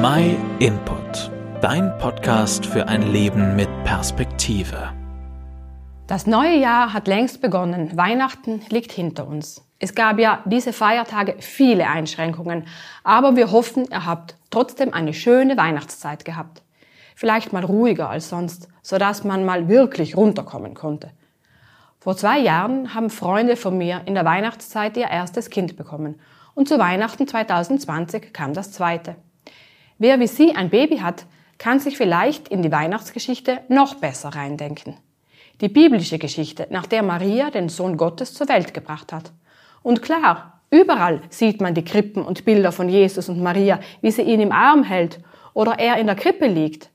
My Input, dein Podcast für ein Leben mit Perspektive. Das neue Jahr hat längst begonnen. Weihnachten liegt hinter uns. Es gab ja diese Feiertage viele Einschränkungen, aber wir hoffen, ihr habt trotzdem eine schöne Weihnachtszeit gehabt. Vielleicht mal ruhiger als sonst, sodass man mal wirklich runterkommen konnte. Vor zwei Jahren haben Freunde von mir in der Weihnachtszeit ihr erstes Kind bekommen und zu Weihnachten 2020 kam das zweite. Wer wie Sie ein Baby hat, kann sich vielleicht in die Weihnachtsgeschichte noch besser reindenken. Die biblische Geschichte, nach der Maria den Sohn Gottes zur Welt gebracht hat. Und klar, überall sieht man die Krippen und Bilder von Jesus und Maria, wie sie ihn im Arm hält oder er in der Krippe liegt.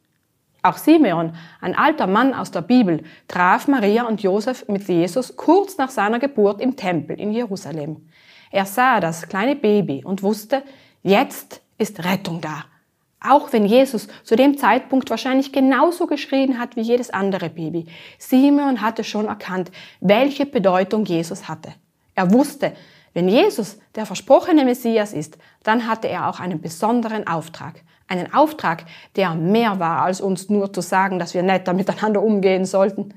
Auch Simeon, ein alter Mann aus der Bibel, traf Maria und Josef mit Jesus kurz nach seiner Geburt im Tempel in Jerusalem. Er sah das kleine Baby und wusste, jetzt ist Rettung da. Auch wenn Jesus zu dem Zeitpunkt wahrscheinlich genauso geschrien hat wie jedes andere Baby. Simeon hatte schon erkannt, welche Bedeutung Jesus hatte. Er wusste, wenn Jesus der versprochene Messias ist, dann hatte er auch einen besonderen Auftrag. Einen Auftrag, der mehr war, als uns nur zu sagen, dass wir netter miteinander umgehen sollten.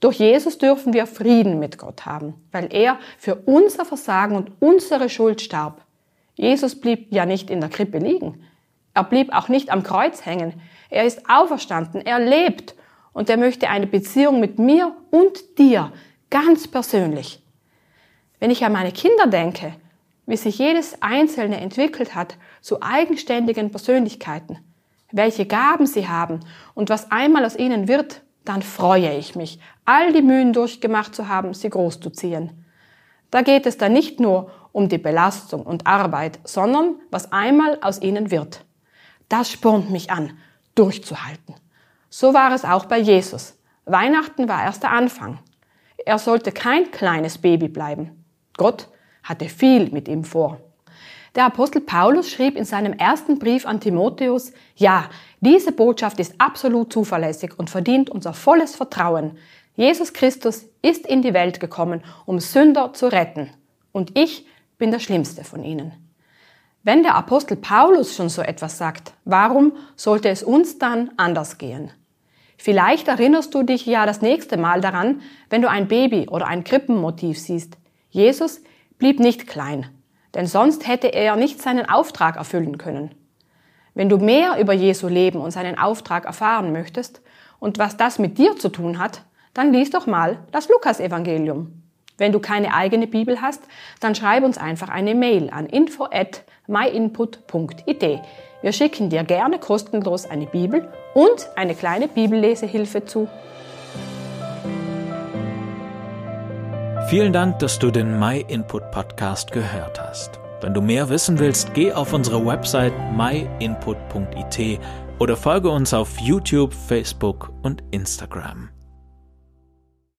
Durch Jesus dürfen wir Frieden mit Gott haben, weil er für unser Versagen und unsere Schuld starb. Jesus blieb ja nicht in der Krippe liegen. Er blieb auch nicht am Kreuz hängen. Er ist auferstanden, er lebt und er möchte eine Beziehung mit mir und dir, ganz persönlich. Wenn ich an meine Kinder denke, wie sich jedes Einzelne entwickelt hat zu eigenständigen Persönlichkeiten, welche Gaben sie haben und was einmal aus ihnen wird, dann freue ich mich, all die Mühen durchgemacht zu haben, sie großzuziehen. Da geht es dann nicht nur um die Belastung und Arbeit, sondern was einmal aus ihnen wird. Das spornt mich an, durchzuhalten. So war es auch bei Jesus. Weihnachten war erst der Anfang. Er sollte kein kleines Baby bleiben. Gott hatte viel mit ihm vor. Der Apostel Paulus schrieb in seinem ersten Brief an Timotheus, ja, diese Botschaft ist absolut zuverlässig und verdient unser volles Vertrauen. Jesus Christus ist in die Welt gekommen, um Sünder zu retten. Und ich bin der schlimmste von ihnen. Wenn der Apostel Paulus schon so etwas sagt, warum sollte es uns dann anders gehen? Vielleicht erinnerst du dich ja das nächste Mal daran, wenn du ein Baby oder ein Krippenmotiv siehst. Jesus blieb nicht klein, denn sonst hätte er nicht seinen Auftrag erfüllen können. Wenn du mehr über Jesu Leben und seinen Auftrag erfahren möchtest und was das mit dir zu tun hat, dann lies doch mal das Lukasevangelium. Wenn du keine eigene Bibel hast, dann schreib uns einfach eine Mail an info at myinput.it. Wir schicken dir gerne kostenlos eine Bibel und eine kleine Bibellesehilfe zu. Vielen Dank, dass du den My Input Podcast gehört hast. Wenn du mehr wissen willst, geh auf unsere Website myinput.it oder folge uns auf YouTube, Facebook und Instagram.